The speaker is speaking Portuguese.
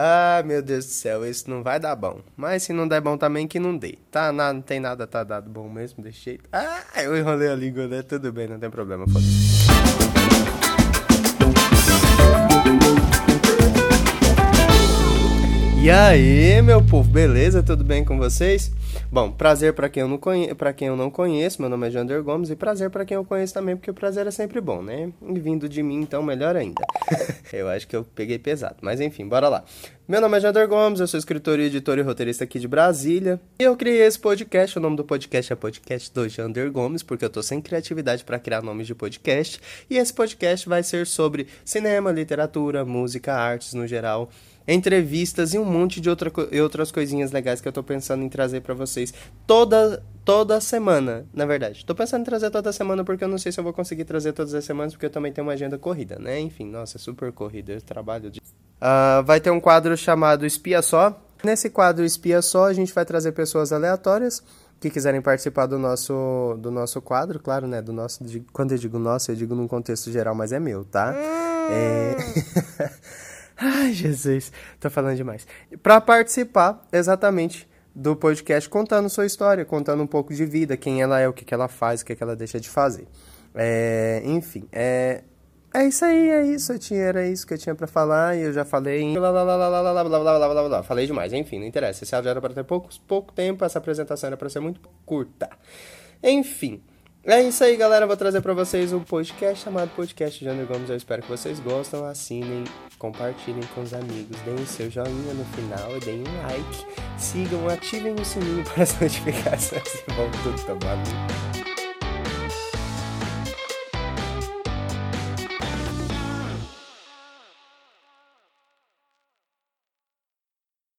Ah, meu Deus do céu, isso não vai dar bom. Mas se não der bom também, que não dê. Tá, não, não tem nada, tá dado bom mesmo, desse jeito. Ah, eu enrolei a língua, né? Tudo bem, não tem problema, foda-se. E aí, meu povo, beleza? Tudo bem com vocês? Bom, prazer para quem eu não conheço, para quem eu não conheço, meu nome é Jander Gomes e prazer para quem eu conheço também, porque o prazer é sempre bom, né? E vindo de mim, então melhor ainda. eu acho que eu peguei pesado, mas enfim, bora lá. Meu nome é Jander Gomes, eu sou escritor, editor e roteirista aqui de Brasília. E eu criei esse podcast, o nome do podcast é Podcast do Jander Gomes, porque eu tô sem criatividade para criar nomes de podcast. E esse podcast vai ser sobre cinema, literatura, música, artes no geral entrevistas e um monte de outra, outras coisinhas legais que eu tô pensando em trazer para vocês toda toda semana, na verdade. Tô pensando em trazer toda semana porque eu não sei se eu vou conseguir trazer todas as semanas porque eu também tenho uma agenda corrida, né? Enfim, nossa, super corrida, eu trabalho de... Uh, vai ter um quadro chamado Espia Só. Nesse quadro Espia Só, a gente vai trazer pessoas aleatórias que quiserem participar do nosso, do nosso quadro, claro, né? Do nosso, de, quando eu digo nosso, eu digo num contexto geral, mas é meu, tá? Hum. É... Ai, Jesus, tô falando demais. Para participar exatamente do podcast contando sua história, contando um pouco de vida, quem ela é, o que, que ela faz, o que, que ela deixa de fazer. É, enfim, é, é isso aí, é isso. Tinha, era isso que eu tinha para falar e eu já falei em. Falei demais, enfim, não interessa. Esse áudio era para ter pouco, pouco tempo, essa apresentação era para ser muito curta. Enfim. É isso aí, galera. Vou trazer para vocês um podcast chamado Podcast Jander Gomes. Eu espero que vocês gostem. Assinem, compartilhem com os amigos, deem o seu joinha no final e deem um like. Sigam, ativem o sininho para as notificações e vão tudo tomar.